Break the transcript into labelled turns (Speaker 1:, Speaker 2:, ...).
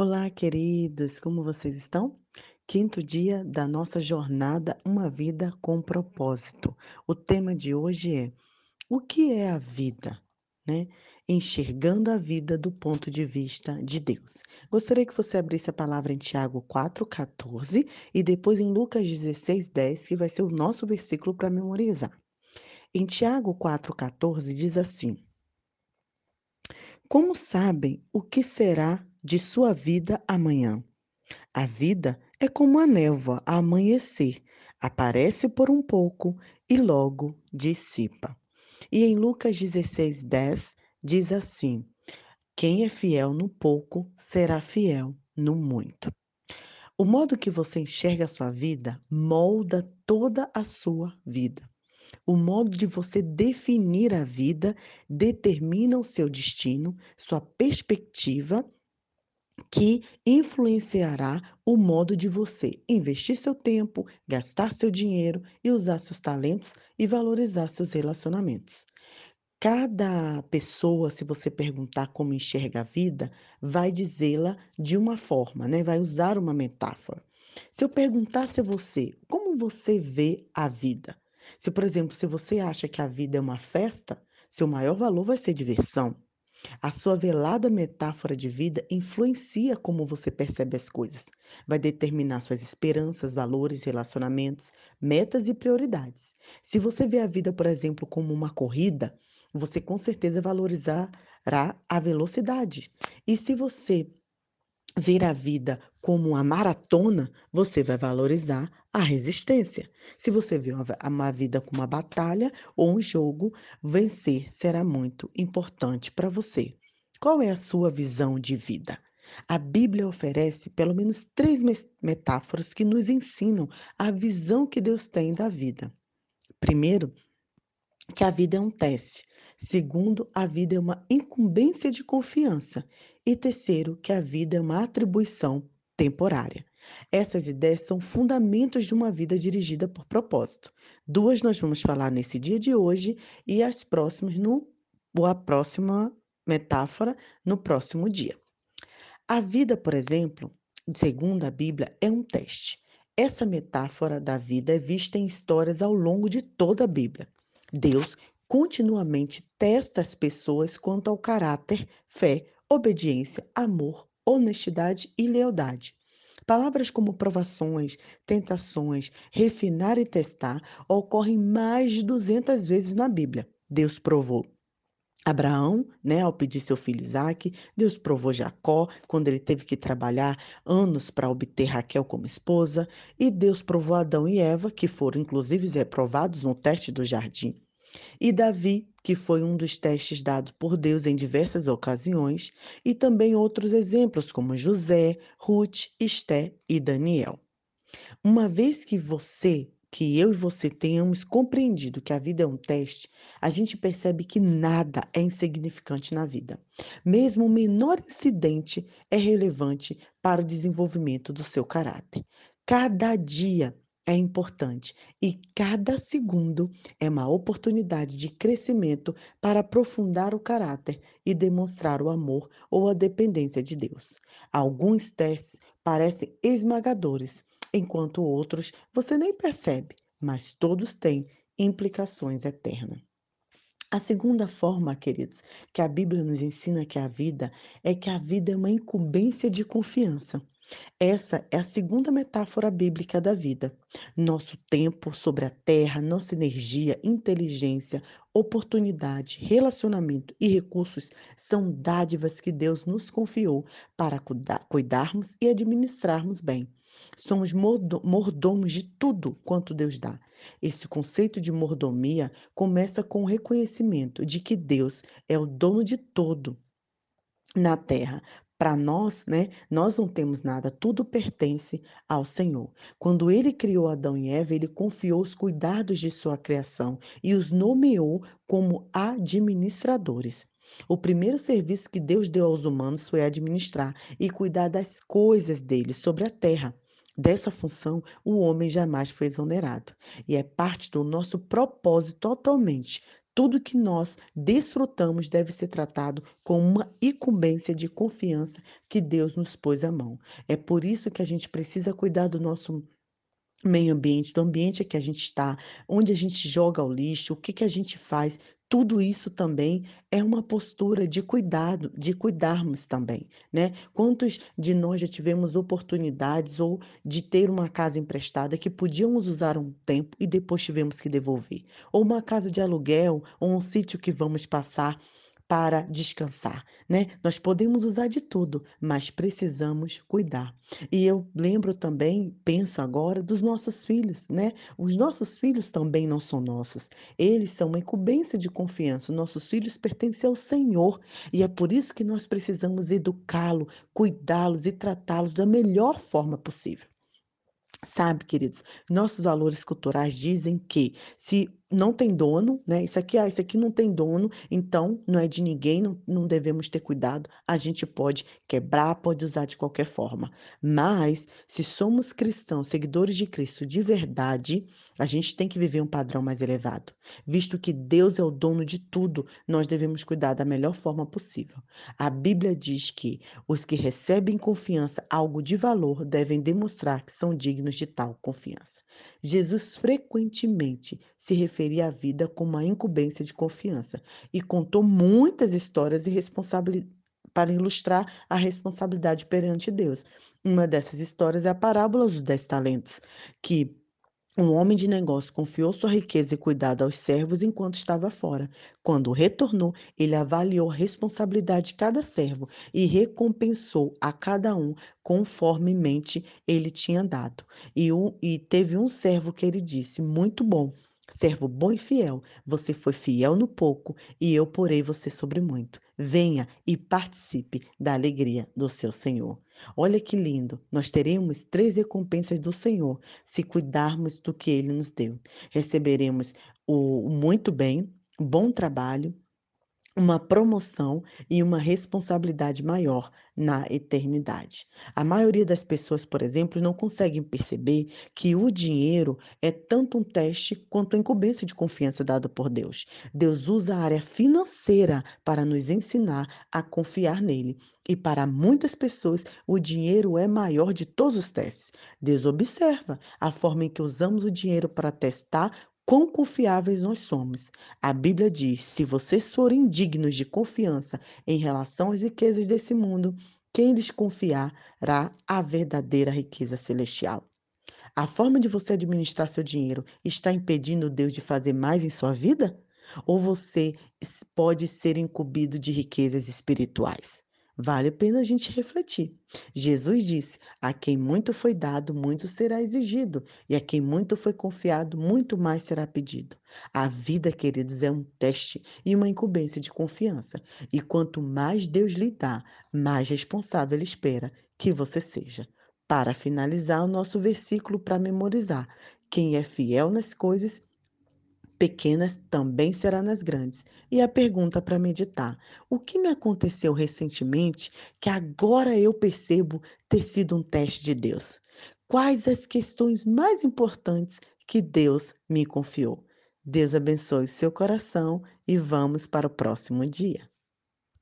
Speaker 1: Olá, queridos, como vocês estão? Quinto dia da nossa jornada Uma Vida com Propósito. O tema de hoje é: O que é a vida? Né? Enxergando a vida do ponto de vista de Deus. Gostaria que você abrisse a palavra em Tiago 4,14 e depois em Lucas 16,10, que vai ser o nosso versículo para memorizar. Em Tiago 4,14 diz assim: Como sabem o que será de sua vida amanhã. A vida é como a névoa a amanhecer, aparece por um pouco e logo dissipa. E em Lucas 16, 10 diz assim: Quem é fiel no pouco será fiel no muito. O modo que você enxerga a sua vida molda toda a sua vida. O modo de você definir a vida determina o seu destino, sua perspectiva que influenciará o modo de você investir seu tempo, gastar seu dinheiro e usar seus talentos e valorizar seus relacionamentos. Cada pessoa, se você perguntar como enxerga a vida, vai dizê-la de uma forma, né? Vai usar uma metáfora. Se eu perguntasse a você, como você vê a vida? Se, por exemplo, se você acha que a vida é uma festa, seu maior valor vai ser diversão. A sua velada metáfora de vida influencia como você percebe as coisas. Vai determinar suas esperanças, valores, relacionamentos, metas e prioridades. Se você vê a vida, por exemplo, como uma corrida, você com certeza valorizará a velocidade. E se você ver a vida como uma maratona, você vai valorizar a resistência. Se você vê uma vida como uma batalha ou um jogo, vencer será muito importante para você. Qual é a sua visão de vida? A Bíblia oferece pelo menos três metáforas que nos ensinam a visão que Deus tem da vida. Primeiro, que a vida é um teste. Segundo, a vida é uma incumbência de confiança. E terceiro, que a vida é uma atribuição temporária. Essas ideias são fundamentos de uma vida dirigida por propósito. Duas nós vamos falar nesse dia de hoje e as próximas no a próxima metáfora no próximo dia. A vida, por exemplo, segundo a Bíblia, é um teste. Essa metáfora da vida é vista em histórias ao longo de toda a Bíblia. Deus continuamente testa as pessoas quanto ao caráter, fé, obediência, amor, honestidade e lealdade. Palavras como provações, tentações, refinar e testar ocorrem mais de 200 vezes na Bíblia. Deus provou Abraão, né, ao pedir seu filho Isaac, Deus provou Jacó quando ele teve que trabalhar anos para obter Raquel como esposa, e Deus provou Adão e Eva, que foram inclusive reprovados no teste do jardim. E Davi, que foi um dos testes dados por Deus em diversas ocasiões, e também outros exemplos como José, Ruth, Esté e Daniel. Uma vez que você, que eu e você tenhamos compreendido que a vida é um teste, a gente percebe que nada é insignificante na vida. Mesmo o menor incidente é relevante para o desenvolvimento do seu caráter. Cada dia é importante e cada segundo é uma oportunidade de crescimento para aprofundar o caráter e demonstrar o amor ou a dependência de Deus. Alguns testes parecem esmagadores, enquanto outros você nem percebe, mas todos têm implicações eternas. A segunda forma, queridos, que a Bíblia nos ensina que a vida é que a vida é uma incumbência de confiança. Essa é a segunda metáfora bíblica da vida. Nosso tempo sobre a terra, nossa energia, inteligência, oportunidade, relacionamento e recursos são dádivas que Deus nos confiou para cuidarmos e administrarmos bem. Somos mordomos de tudo quanto Deus dá. Esse conceito de mordomia começa com o reconhecimento de que Deus é o dono de todo na terra, para nós, né, nós não temos nada, tudo pertence ao Senhor. Quando ele criou Adão e Eva, ele confiou os cuidados de sua criação e os nomeou como administradores. O primeiro serviço que Deus deu aos humanos foi administrar e cuidar das coisas dele sobre a terra. Dessa função, o homem jamais foi exonerado. E é parte do nosso propósito totalmente Tudo que nós desfrutamos deve ser tratado com uma incumbência de confiança que Deus nos pôs à mão. É por isso que a gente precisa cuidar do nosso meio ambiente, do ambiente que a gente está, onde a gente joga o lixo, o que, que a gente faz. Tudo isso também é uma postura de cuidado, de cuidarmos também, né? Quantos de nós já tivemos oportunidades ou de ter uma casa emprestada que podíamos usar um tempo e depois tivemos que devolver? Ou uma casa de aluguel, ou um sítio que vamos passar para descansar, né? Nós podemos usar de tudo, mas precisamos cuidar. E eu lembro também, penso agora, dos nossos filhos, né? Os nossos filhos também não são nossos. Eles são uma incumbência de confiança. Nossos filhos pertencem ao Senhor e é por isso que nós precisamos educá-los, cuidá-los e tratá-los da melhor forma possível. Sabe, queridos, nossos valores culturais dizem que se não tem dono, né? Isso aqui, ah, isso aqui não tem dono, então não é de ninguém, não, não devemos ter cuidado. A gente pode quebrar, pode usar de qualquer forma. Mas, se somos cristãos, seguidores de Cristo de verdade, a gente tem que viver um padrão mais elevado. Visto que Deus é o dono de tudo, nós devemos cuidar da melhor forma possível. A Bíblia diz que os que recebem confiança algo de valor devem demonstrar que são dignos de tal confiança. Jesus frequentemente se referia à vida como uma incumbência de confiança e contou muitas histórias e para ilustrar a responsabilidade perante Deus. Uma dessas histórias é a parábola dos dez talentos, que um homem de negócio confiou sua riqueza e cuidado aos servos enquanto estava fora. Quando retornou, ele avaliou a responsabilidade de cada servo e recompensou a cada um conformemente ele tinha dado. E, um, e teve um servo que ele disse: Muito bom. Servo bom e fiel, você foi fiel no pouco e eu porei você sobre muito. Venha e participe da alegria do seu Senhor. Olha que lindo! Nós teremos três recompensas do Senhor se cuidarmos do que Ele nos deu. Receberemos o muito bem, bom trabalho, uma promoção e uma responsabilidade maior na eternidade. A maioria das pessoas, por exemplo, não conseguem perceber que o dinheiro é tanto um teste quanto a incumbência de confiança dada por Deus. Deus usa a área financeira para nos ensinar a confiar nele. E para muitas pessoas, o dinheiro é maior de todos os testes. Deus observa a forma em que usamos o dinheiro para testar quão confiáveis nós somos. A Bíblia diz: se vocês forem dignos de confiança em relação às riquezas desse mundo, quem lhes confiará a verdadeira riqueza celestial? A forma de você administrar seu dinheiro está impedindo Deus de fazer mais em sua vida? Ou você pode ser incumbido de riquezas espirituais? Vale a pena a gente refletir. Jesus disse: A quem muito foi dado, muito será exigido, e a quem muito foi confiado, muito mais será pedido. A vida, queridos, é um teste e uma incumbência de confiança. E quanto mais Deus lhe dá, mais responsável Ele espera que você seja. Para finalizar o nosso versículo para memorizar: quem é fiel nas coisas pequenas também será nas grandes. E a pergunta para meditar: o que me aconteceu recentemente que agora eu percebo ter sido um teste de Deus? Quais as questões mais importantes que Deus me confiou? Deus abençoe seu coração e vamos para o próximo dia.